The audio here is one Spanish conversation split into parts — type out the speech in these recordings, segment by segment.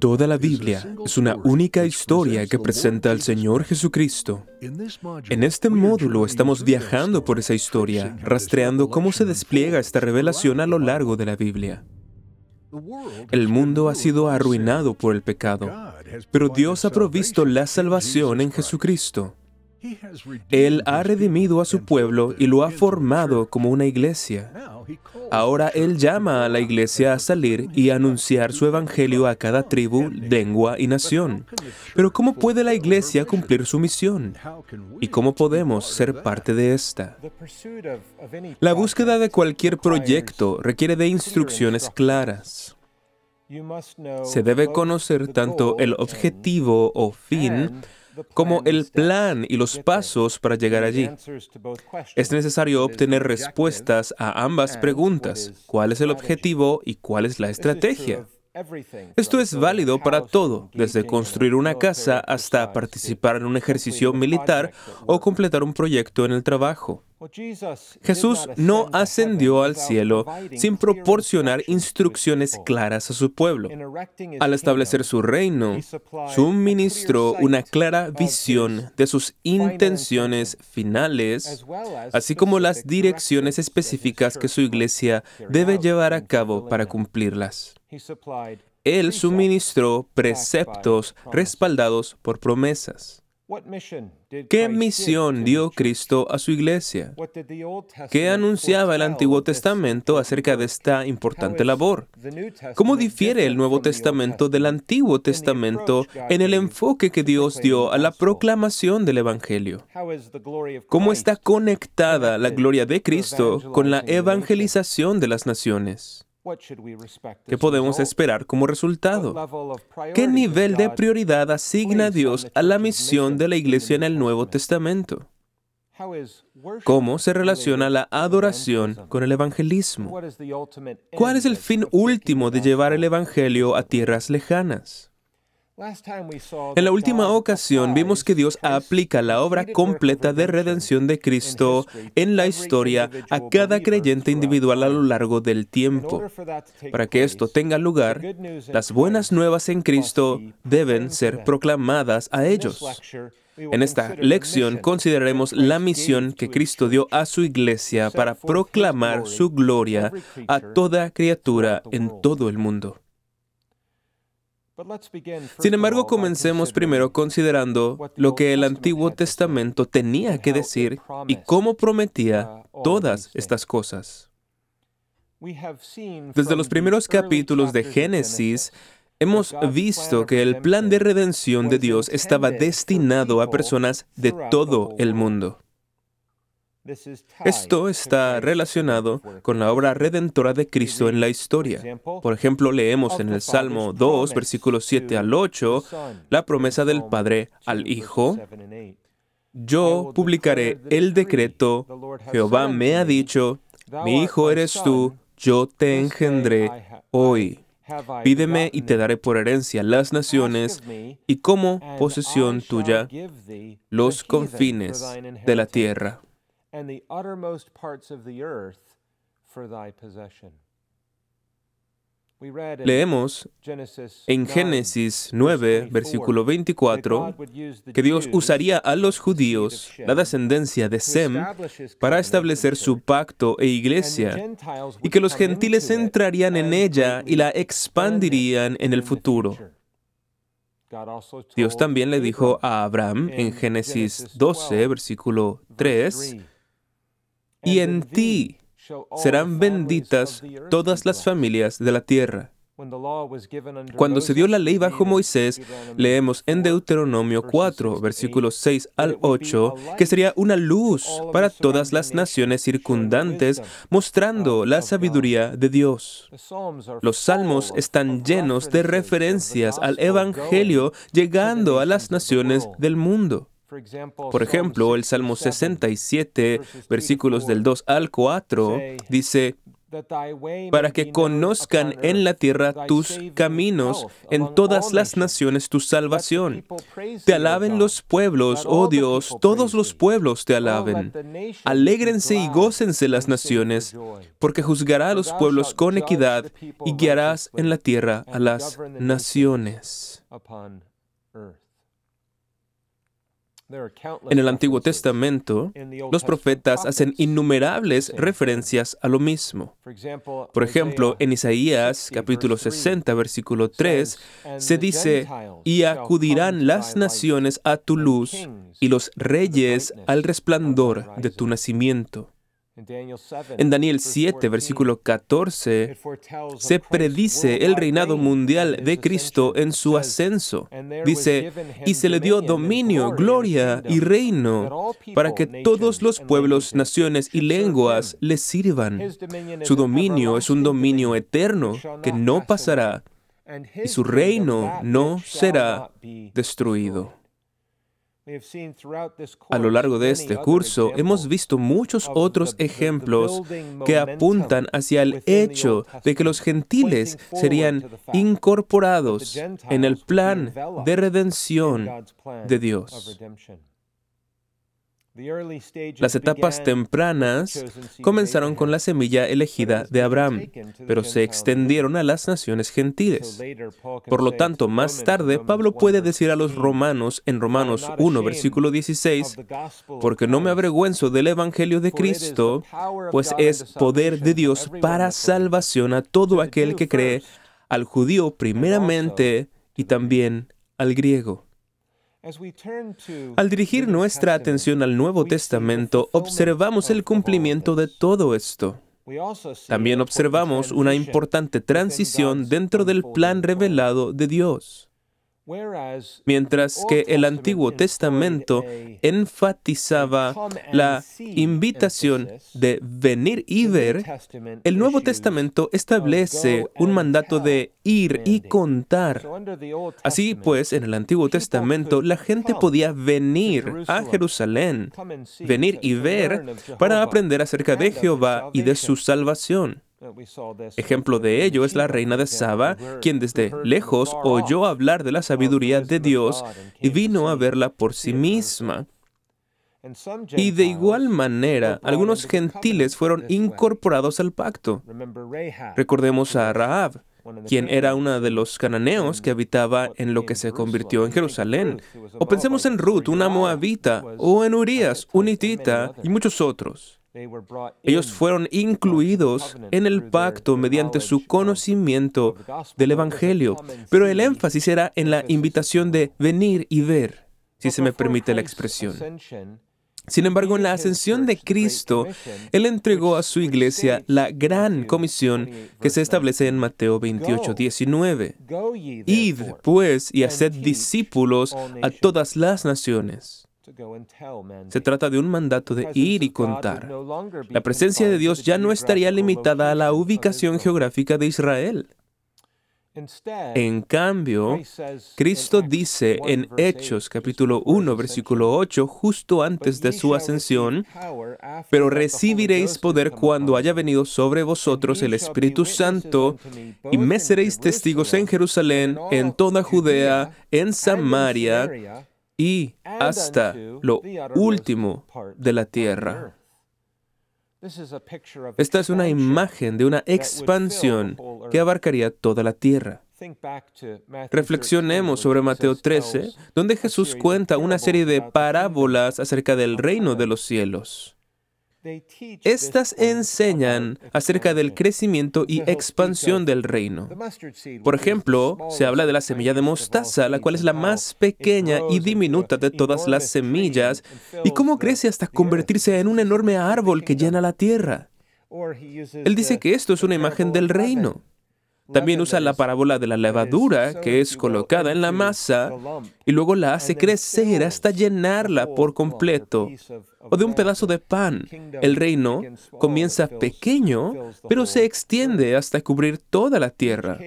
Toda la Biblia es una única historia que presenta al Señor Jesucristo. En este módulo estamos viajando por esa historia, rastreando cómo se despliega esta revelación a lo largo de la Biblia. El mundo ha sido arruinado por el pecado, pero Dios ha provisto la salvación en Jesucristo. Él ha redimido a su pueblo y lo ha formado como una iglesia. Ahora Él llama a la iglesia a salir y anunciar su evangelio a cada tribu, lengua y nación. Pero ¿cómo puede la iglesia cumplir su misión? ¿Y cómo podemos ser parte de esta? La búsqueda de cualquier proyecto requiere de instrucciones claras. Se debe conocer tanto el objetivo o fin como el plan y los pasos para llegar allí. Es necesario obtener respuestas a ambas preguntas, cuál es el objetivo y cuál es la estrategia. Esto es válido para todo, desde construir una casa hasta participar en un ejercicio militar o completar un proyecto en el trabajo. Jesús no ascendió al cielo sin proporcionar instrucciones claras a su pueblo. Al establecer su reino, suministró una clara visión de sus intenciones finales, así como las direcciones específicas que su iglesia debe llevar a cabo para cumplirlas. Él suministró preceptos respaldados por promesas. ¿Qué misión dio Cristo a su iglesia? ¿Qué anunciaba el Antiguo Testamento acerca de esta importante labor? ¿Cómo difiere el Nuevo Testamento del Antiguo Testamento en el enfoque que Dios dio a la proclamación del Evangelio? ¿Cómo está conectada la gloria de Cristo con la evangelización de las naciones? ¿Qué podemos esperar como resultado? ¿Qué nivel de prioridad asigna Dios a la misión de la iglesia en el Nuevo Testamento? ¿Cómo se relaciona la adoración con el evangelismo? ¿Cuál es el fin último de llevar el Evangelio a tierras lejanas? En la última ocasión vimos que Dios aplica la obra completa de redención de Cristo en la historia a cada creyente individual a lo largo del tiempo. Para que esto tenga lugar, las buenas nuevas en Cristo deben ser proclamadas a ellos. En esta lección consideraremos la misión que Cristo dio a su iglesia para proclamar su gloria a toda criatura en todo el mundo. Sin embargo, comencemos primero considerando lo que el Antiguo Testamento tenía que decir y cómo prometía todas estas cosas. Desde los primeros capítulos de Génesis, hemos visto que el plan de redención de Dios estaba destinado a personas de todo el mundo. Esto está relacionado con la obra redentora de Cristo en la historia. Por ejemplo, leemos en el Salmo 2, versículos 7 al 8, la promesa del Padre al Hijo. Yo publicaré el decreto, Jehová me ha dicho, mi hijo eres tú, yo te engendré hoy. Pídeme y te daré por herencia las naciones y como posesión tuya los confines de la tierra and the uttermost parts of the earth for thy possession. Leemos en Génesis 9, versículo 24, que Dios usaría a los judíos, la descendencia de Sem, para establecer su pacto e iglesia, y que los gentiles entrarían en ella y la expandirían en el futuro. Dios también le dijo a Abraham en Génesis 12, versículo 3, y en ti serán benditas todas las familias de la tierra. Cuando se dio la ley bajo Moisés, leemos en Deuteronomio 4, versículos 6 al 8, que sería una luz para todas las naciones circundantes, mostrando la sabiduría de Dios. Los salmos están llenos de referencias al Evangelio llegando a las naciones del mundo. Por ejemplo, el Salmo 67, versículos del 2 al 4, dice, para que conozcan en la tierra tus caminos, en todas las naciones tu salvación. Te alaben los pueblos, oh Dios, todos los pueblos te alaben. Alégrense y gócense las naciones, porque juzgará a los pueblos con equidad y guiarás en la tierra a las naciones. En el Antiguo Testamento, los profetas hacen innumerables referencias a lo mismo. Por ejemplo, en Isaías capítulo 60, versículo 3, se dice, y acudirán las naciones a tu luz y los reyes al resplandor de tu nacimiento. En Daniel 7, versículo 14, se predice el reinado mundial de Cristo en su ascenso. Dice, y se le dio dominio, gloria y reino para que todos los pueblos, naciones y lenguas le sirvan. Su dominio es un dominio eterno que no pasará y su reino no será destruido. A lo largo de este curso hemos visto muchos otros ejemplos que apuntan hacia el hecho de que los gentiles serían incorporados en el plan de redención de Dios. Las etapas tempranas comenzaron con la semilla elegida de Abraham, pero se extendieron a las naciones gentiles. Por lo tanto, más tarde, Pablo puede decir a los romanos en Romanos 1, versículo 16, porque no me avergüenzo del Evangelio de Cristo, pues es poder de Dios para salvación a todo aquel que cree, al judío primeramente y también al griego. Al dirigir nuestra atención al Nuevo Testamento, observamos el cumplimiento de todo esto. También observamos una importante transición dentro del plan revelado de Dios. Mientras que el Antiguo Testamento enfatizaba la invitación de venir y ver, el Nuevo Testamento establece un mandato de ir y contar. Así pues, en el Antiguo Testamento la gente podía venir a Jerusalén, venir y ver para aprender acerca de Jehová y de su salvación. Ejemplo de ello es la reina de Saba, quien desde lejos oyó hablar de la sabiduría de Dios y vino a verla por sí misma. Y de igual manera, algunos gentiles fueron incorporados al pacto. Recordemos a Rahab, quien era una de los cananeos que habitaba en lo que se convirtió en Jerusalén. O pensemos en Ruth, una moabita, o en Urias, un hitita, y muchos otros. Ellos fueron incluidos en el pacto mediante su conocimiento del Evangelio, pero el énfasis era en la invitación de venir y ver, si se me permite la expresión. Sin embargo, en la ascensión de Cristo, Él entregó a su iglesia la gran comisión que se establece en Mateo 28, 19. Id, pues, y haced discípulos a todas las naciones. Se trata de un mandato de ir y contar. La presencia de Dios ya no estaría limitada a la ubicación geográfica de Israel. En cambio, Cristo dice en Hechos capítulo 1 versículo 8, justo antes de su ascensión, pero recibiréis poder cuando haya venido sobre vosotros el Espíritu Santo, y me seréis testigos en Jerusalén, en toda Judea, en Samaria, y hasta lo último de la tierra. Esta es una imagen de una expansión que abarcaría toda la tierra. Reflexionemos sobre Mateo 13, donde Jesús cuenta una serie de parábolas acerca del reino de los cielos. Estas enseñan acerca del crecimiento y expansión del reino. Por ejemplo, se habla de la semilla de mostaza, la cual es la más pequeña y diminuta de todas las semillas, y cómo crece hasta convertirse en un enorme árbol que llena la tierra. Él dice que esto es una imagen del reino. También usa la parábola de la levadura, que es colocada en la masa y luego la hace crecer hasta llenarla por completo o de un pedazo de pan. El reino comienza pequeño, pero se extiende hasta cubrir toda la tierra.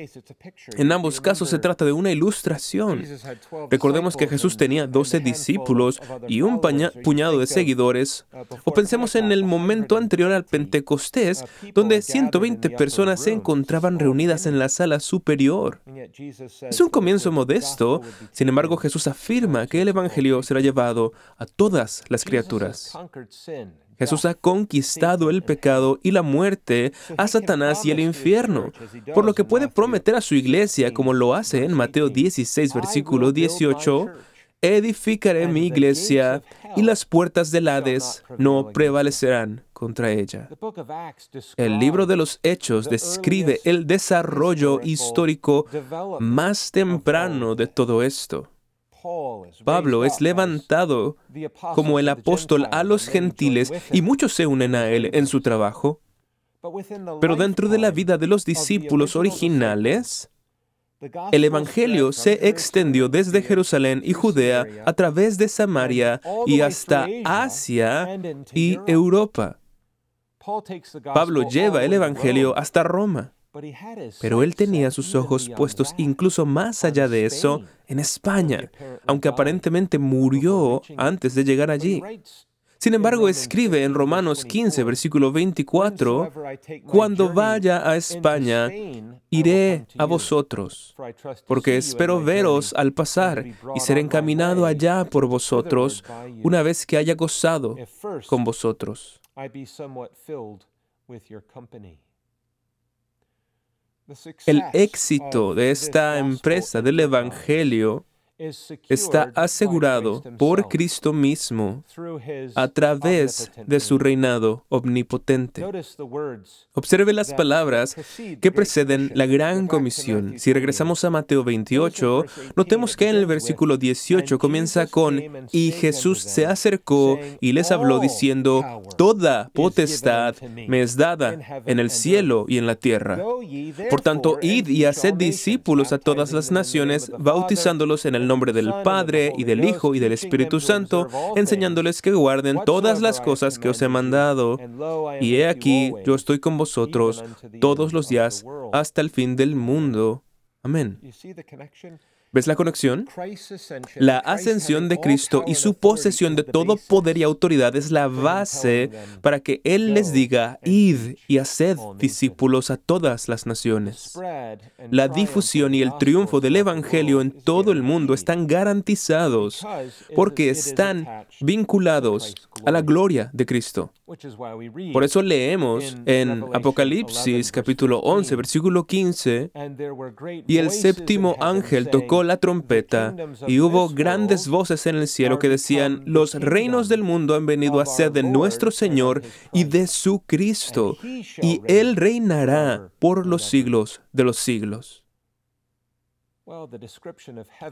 En ambos casos se trata de una ilustración. Recordemos que Jesús tenía doce discípulos y un puñado de seguidores. O pensemos en el momento anterior al Pentecostés, donde 120 personas se encontraban reunidas en la sala superior. Es un comienzo modesto, sin embargo Jesús afirma que el Evangelio será llevado a todas las criaturas. Jesús ha conquistado el pecado y la muerte, a Satanás y el infierno, por lo que puede prometer a su iglesia, como lo hace en Mateo 16, versículo 18, edificaré mi iglesia y las puertas del Hades no prevalecerán contra ella. El libro de los Hechos describe el desarrollo histórico más temprano de todo esto. Pablo es levantado como el apóstol a los gentiles y muchos se unen a él en su trabajo. Pero dentro de la vida de los discípulos originales, el Evangelio se extendió desde Jerusalén y Judea a través de Samaria y hasta Asia y Europa. Pablo lleva el Evangelio hasta Roma. Pero él tenía sus ojos puestos incluso más allá de eso en España, aunque aparentemente murió antes de llegar allí. Sin embargo, escribe en Romanos 15, versículo 24, Cuando vaya a España, iré a vosotros, porque espero veros al pasar y ser encaminado allá por vosotros una vez que haya gozado con vosotros. El éxito de esta empresa del Evangelio está asegurado por Cristo mismo a través de su reinado omnipotente. Observe las palabras que preceden la gran comisión. Si regresamos a Mateo 28, notemos que en el versículo 18 comienza con, y Jesús se acercó y les habló diciendo, toda potestad me es dada en el cielo y en la tierra. Por tanto, id y haced discípulos a todas las naciones, bautizándolos en el nombre del Padre y del Hijo y del Espíritu Santo, enseñándoles que guarden todas las cosas que os he mandado. Y he aquí, yo estoy con vosotros todos los días hasta el fin del mundo. Amén. ¿Ves la conexión? La ascensión de Cristo y su posesión de todo poder y autoridad es la base para que Él les diga, id y haced discípulos a todas las naciones. La difusión y el triunfo del Evangelio en todo el mundo están garantizados porque están vinculados a la gloria de Cristo. Por eso leemos en Apocalipsis capítulo 11, versículo 15, y el séptimo ángel tocó la trompeta, y hubo grandes voces en el cielo que decían, los reinos del mundo han venido a ser de nuestro Señor y de su Cristo, y Él reinará por los siglos de los siglos.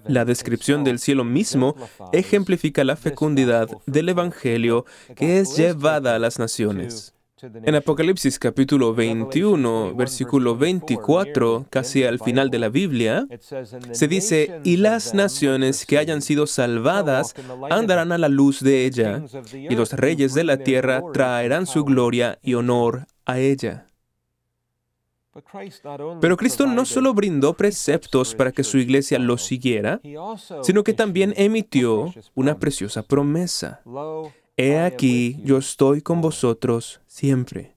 La descripción del cielo mismo ejemplifica la fecundidad del Evangelio que es llevada a las naciones. En Apocalipsis capítulo 21, versículo 24, casi al final de la Biblia, se dice, y las naciones que hayan sido salvadas andarán a la luz de ella, y los reyes de la tierra traerán su gloria y honor a ella. Pero Cristo no solo brindó preceptos para que su iglesia los siguiera, sino que también emitió una preciosa promesa. He aquí, yo estoy con vosotros siempre.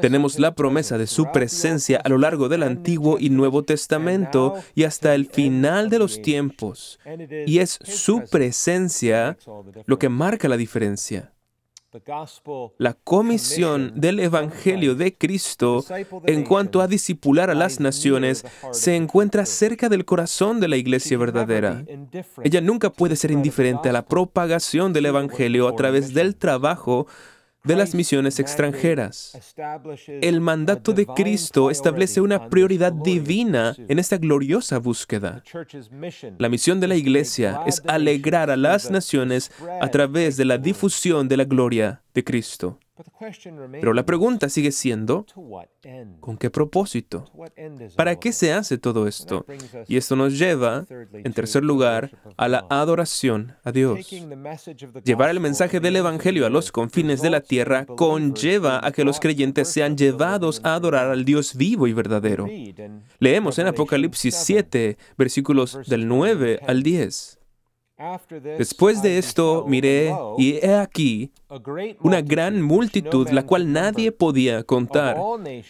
Tenemos la promesa de su presencia a lo largo del Antiguo y Nuevo Testamento y hasta el final de los tiempos. Y es su presencia lo que marca la diferencia. La comisión del Evangelio de Cristo en cuanto a disipular a las naciones se encuentra cerca del corazón de la iglesia verdadera. Ella nunca puede ser indiferente a la propagación del Evangelio a través del trabajo de las misiones extranjeras. El mandato de Cristo establece una prioridad divina en esta gloriosa búsqueda. La misión de la Iglesia es alegrar a las naciones a través de la difusión de la gloria de Cristo. Pero la pregunta sigue siendo, ¿con qué propósito? ¿Para qué se hace todo esto? Y esto nos lleva, en tercer lugar, a la adoración a Dios. Llevar el mensaje del Evangelio a los confines de la tierra conlleva a que los creyentes sean llevados a adorar al Dios vivo y verdadero. Leemos en Apocalipsis 7, versículos del 9 al 10. Después de esto miré y he aquí una gran multitud, la cual nadie podía contar,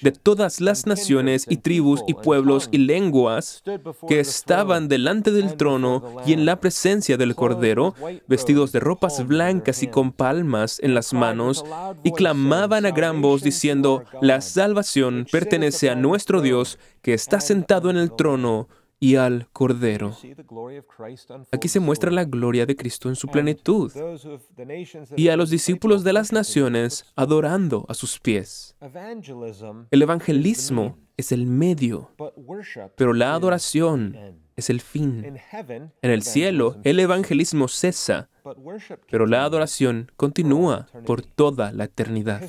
de todas las naciones y tribus y pueblos y lenguas que estaban delante del trono y en la presencia del Cordero, vestidos de ropas blancas y con palmas en las manos, y clamaban a gran voz diciendo, la salvación pertenece a nuestro Dios que está sentado en el trono y al Cordero. Aquí se muestra la gloria de Cristo en su plenitud y a los discípulos de las naciones adorando a sus pies. El evangelismo es el medio, pero la adoración es el fin. En el cielo, el evangelismo cesa, pero la adoración continúa por toda la eternidad.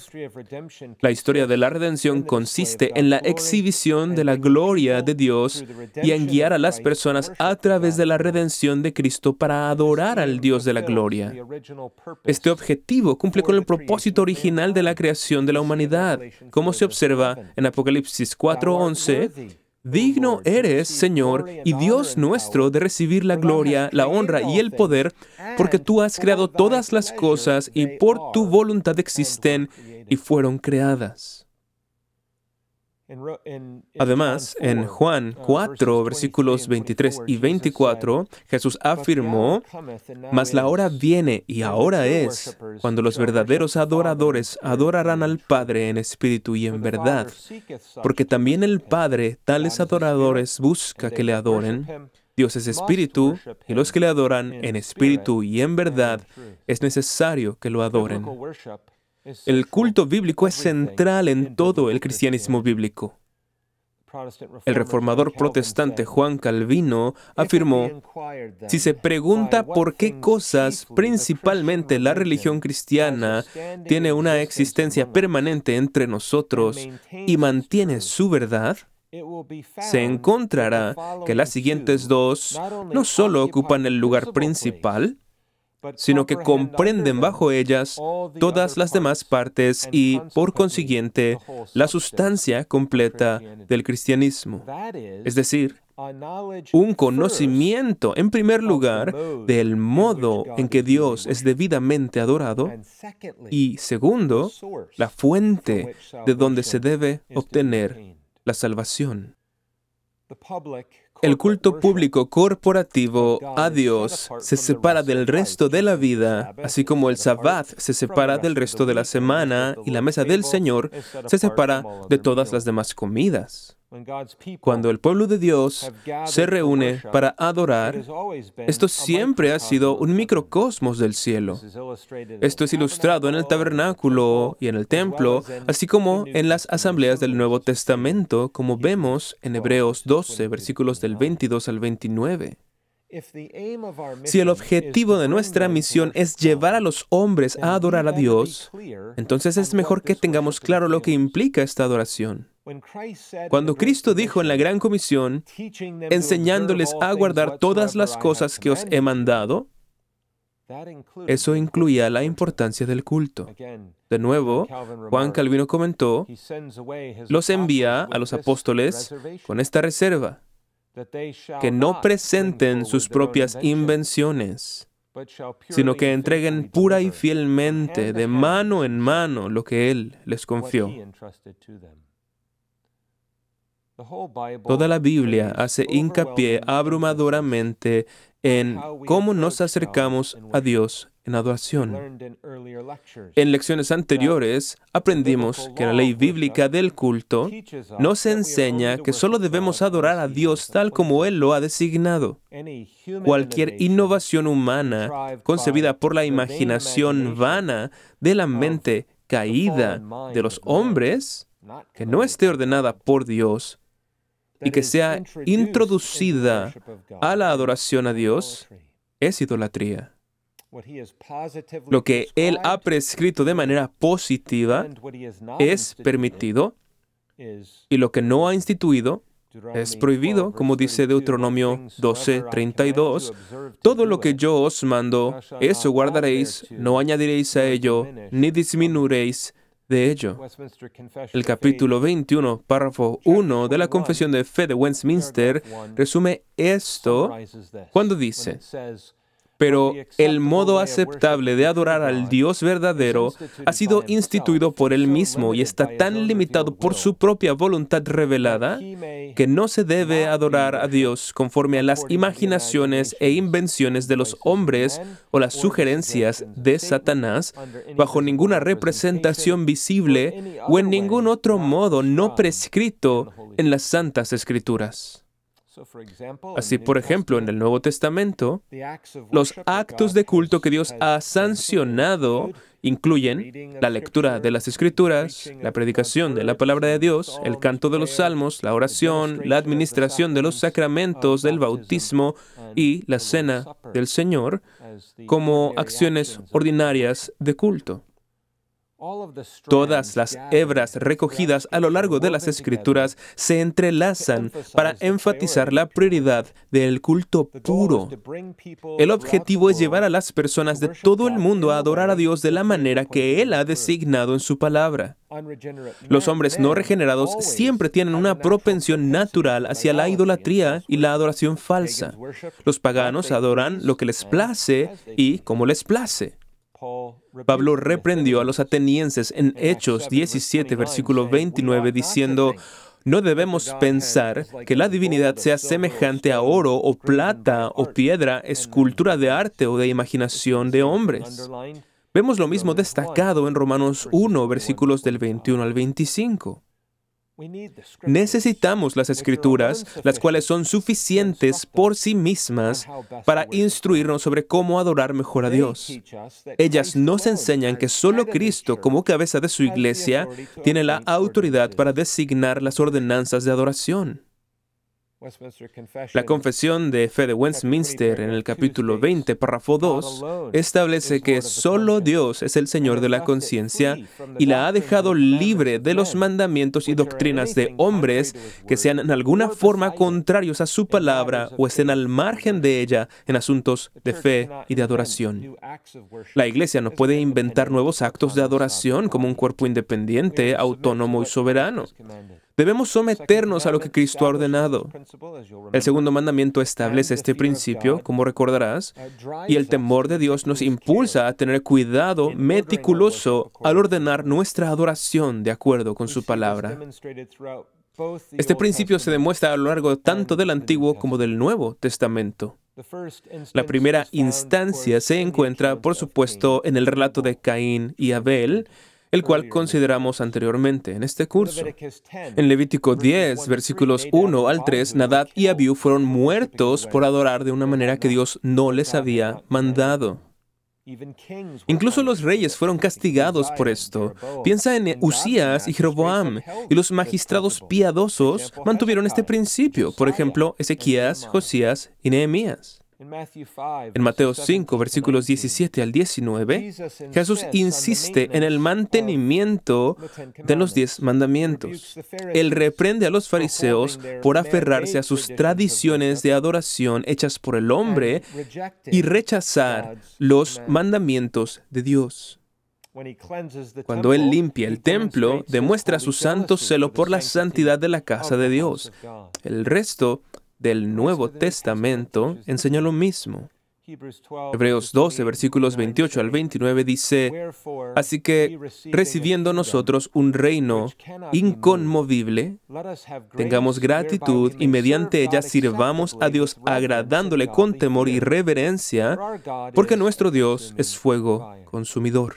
La historia de la redención consiste en la exhibición de la gloria de Dios y en guiar a las personas a través de la redención de Cristo para adorar al Dios de la gloria. Este objetivo cumple con el propósito original de la creación de la humanidad, como se observa en Apocalipsis 4:11 Digno eres, Señor y Dios nuestro, de recibir la gloria, la honra y el poder, porque tú has creado todas las cosas y por tu voluntad existen y fueron creadas. Además, en Juan 4, versículos 23 y 24, Jesús afirmó, Mas la hora viene y ahora es, cuando los verdaderos adoradores adorarán al Padre en espíritu y en verdad, porque también el Padre tales adoradores busca que le adoren. Dios es espíritu, y los que le adoran en espíritu y en verdad es necesario que lo adoren. El culto bíblico es central en todo el cristianismo bíblico. El reformador protestante Juan Calvino afirmó, si se pregunta por qué cosas principalmente la religión cristiana tiene una existencia permanente entre nosotros y mantiene su verdad, se encontrará que las siguientes dos no solo ocupan el lugar principal, sino que comprenden bajo ellas todas las demás partes y, por consiguiente, la sustancia completa del cristianismo. Es decir, un conocimiento, en primer lugar, del modo en que Dios es debidamente adorado y, segundo, la fuente de donde se debe obtener la salvación. El culto público corporativo a Dios se separa del resto de la vida, así como el Sabbat se separa del resto de la semana y la mesa del Señor se separa de todas las demás comidas. Cuando el pueblo de Dios se reúne para adorar, esto siempre ha sido un microcosmos del cielo. Esto es ilustrado en el tabernáculo y en el templo, así como en las asambleas del Nuevo Testamento, como vemos en Hebreos 12, versículos del 22 al 29. Si el objetivo de nuestra misión es llevar a los hombres a adorar a Dios, entonces es mejor que tengamos claro lo que implica esta adoración. Cuando Cristo dijo en la Gran Comisión, enseñándoles a guardar todas las cosas que os he mandado, eso incluía la importancia del culto. De nuevo, Juan Calvino comentó, los envía a los apóstoles con esta reserva, que no presenten sus propias invenciones, sino que entreguen pura y fielmente, de mano en mano, lo que Él les confió. Toda la Biblia hace hincapié abrumadoramente en cómo nos acercamos a Dios en adoración. En lecciones anteriores aprendimos que la ley bíblica del culto nos enseña que solo debemos adorar a Dios tal como Él lo ha designado. Cualquier innovación humana concebida por la imaginación vana de la mente caída de los hombres, que no esté ordenada por Dios, y que sea introducida a la adoración a Dios es idolatría. Lo que Él ha prescrito de manera positiva es permitido y lo que no ha instituido es prohibido, como dice Deuteronomio 12:32. Todo lo que yo os mando, eso guardaréis, no añadiréis a ello, ni disminuiréis de. El capítulo 21, párrafo 1 de la Confesión de Fe de Westminster resume esto cuando dice, pero el modo aceptable de adorar al Dios verdadero ha sido instituido por Él mismo y está tan limitado por su propia voluntad revelada que no se debe adorar a Dios conforme a las imaginaciones e invenciones de los hombres o las sugerencias de Satanás bajo ninguna representación visible o en ningún otro modo no prescrito en las santas escrituras. Así, por ejemplo, en el Nuevo Testamento, los actos de culto que Dios ha sancionado incluyen la lectura de las escrituras, la predicación de la palabra de Dios, el canto de los salmos, la oración, la administración de los sacramentos del bautismo y la cena del Señor como acciones ordinarias de culto. Todas las hebras recogidas a lo largo de las escrituras se entrelazan para enfatizar la prioridad del culto puro. El objetivo es llevar a las personas de todo el mundo a adorar a Dios de la manera que Él ha designado en su palabra. Los hombres no regenerados siempre tienen una propensión natural hacia la idolatría y la adoración falsa. Los paganos adoran lo que les place y como les place. Pablo reprendió a los atenienses en Hechos 17, versículo 29, diciendo, no debemos pensar que la divinidad sea semejante a oro o plata o piedra, escultura de arte o de imaginación de hombres. Vemos lo mismo destacado en Romanos 1, versículos del 21 al 25. Necesitamos las escrituras, las cuales son suficientes por sí mismas para instruirnos sobre cómo adorar mejor a Dios. Ellas nos enseñan que solo Cristo, como cabeza de su iglesia, tiene la autoridad para designar las ordenanzas de adoración. La confesión de fe de Westminster en el capítulo 20, párrafo 2, establece que solo Dios es el Señor de la conciencia y la ha dejado libre de los mandamientos y doctrinas de hombres que sean en alguna forma contrarios a su palabra o estén al margen de ella en asuntos de fe y de adoración. La Iglesia no puede inventar nuevos actos de adoración como un cuerpo independiente, autónomo y soberano. Debemos someternos a lo que Cristo ha ordenado. El segundo mandamiento establece este principio, como recordarás, y el temor de Dios nos impulsa a tener cuidado meticuloso al ordenar nuestra adoración de acuerdo con su palabra. Este principio se demuestra a lo largo tanto del Antiguo como del Nuevo Testamento. La primera instancia se encuentra, por supuesto, en el relato de Caín y Abel, el cual consideramos anteriormente en este curso. En Levítico 10, versículos 1 al 3, Nadab y Abiú fueron muertos por adorar de una manera que Dios no les había mandado. Incluso los reyes fueron castigados por esto. Piensa en Usías y Jeroboam, y los magistrados piadosos mantuvieron este principio, por ejemplo, Ezequías, Josías y Nehemías. En Mateo 5, versículos 17 al 19, Jesús insiste en el mantenimiento de los diez mandamientos. Él reprende a los fariseos por aferrarse a sus tradiciones de adoración hechas por el hombre y rechazar los mandamientos de Dios. Cuando Él limpia el templo, demuestra su santo celo por la santidad de la casa de Dios. El resto del Nuevo Testamento enseña lo mismo. Hebreos 12, versículos 28 al 29 dice, Así que, recibiendo nosotros un reino inconmovible, tengamos gratitud y mediante ella sirvamos a Dios agradándole con temor y reverencia, porque nuestro Dios es fuego consumidor.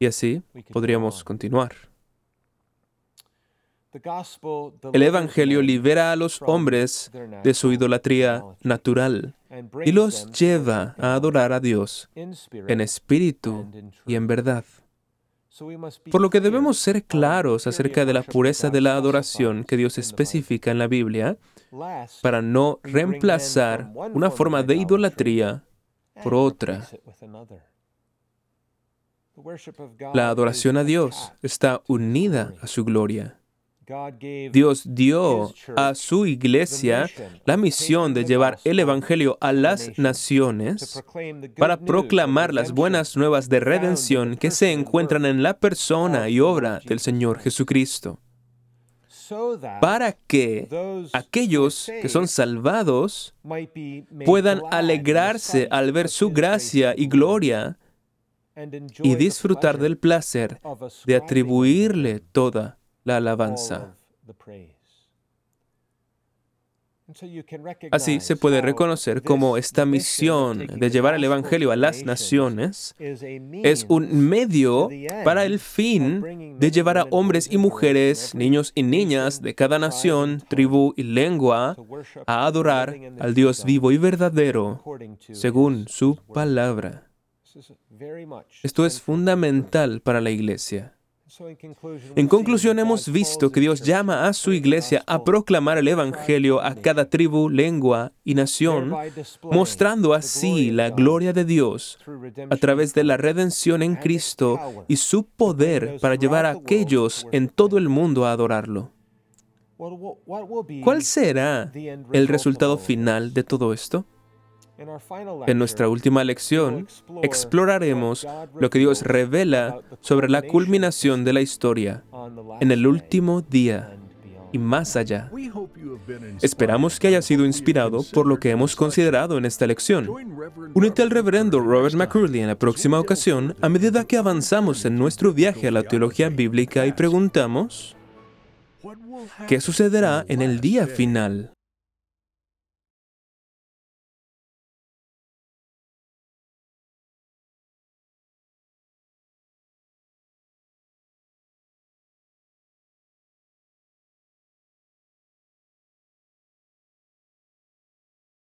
Y así podríamos continuar. El Evangelio libera a los hombres de su idolatría natural y los lleva a adorar a Dios en espíritu y en verdad. Por lo que debemos ser claros acerca de la pureza de la adoración que Dios especifica en la Biblia para no reemplazar una forma de idolatría por otra. La adoración a Dios está unida a su gloria. Dios dio a su iglesia la misión de llevar el Evangelio a las naciones para proclamar las buenas nuevas de redención que se encuentran en la persona y obra del Señor Jesucristo. Para que aquellos que son salvados puedan alegrarse al ver su gracia y gloria y disfrutar del placer de atribuirle toda la alabanza. Así se puede reconocer cómo esta misión de llevar el Evangelio a las naciones es un medio para el fin de llevar a hombres y mujeres, niños y niñas de cada nación, tribu y lengua a adorar al Dios vivo y verdadero según su palabra. Esto es fundamental para la iglesia. En conclusión, hemos visto que Dios llama a su iglesia a proclamar el Evangelio a cada tribu, lengua y nación, mostrando así la gloria de Dios a través de la redención en Cristo y su poder para llevar a aquellos en todo el mundo a adorarlo. ¿Cuál será el resultado final de todo esto? En nuestra última lección exploraremos lo que Dios revela sobre la culminación de la historia en el último día y más allá. Esperamos que haya sido inspirado por lo que hemos considerado en esta lección. Únete al reverendo Robert McCurley en la próxima ocasión a medida que avanzamos en nuestro viaje a la teología bíblica y preguntamos, ¿qué sucederá en el día final?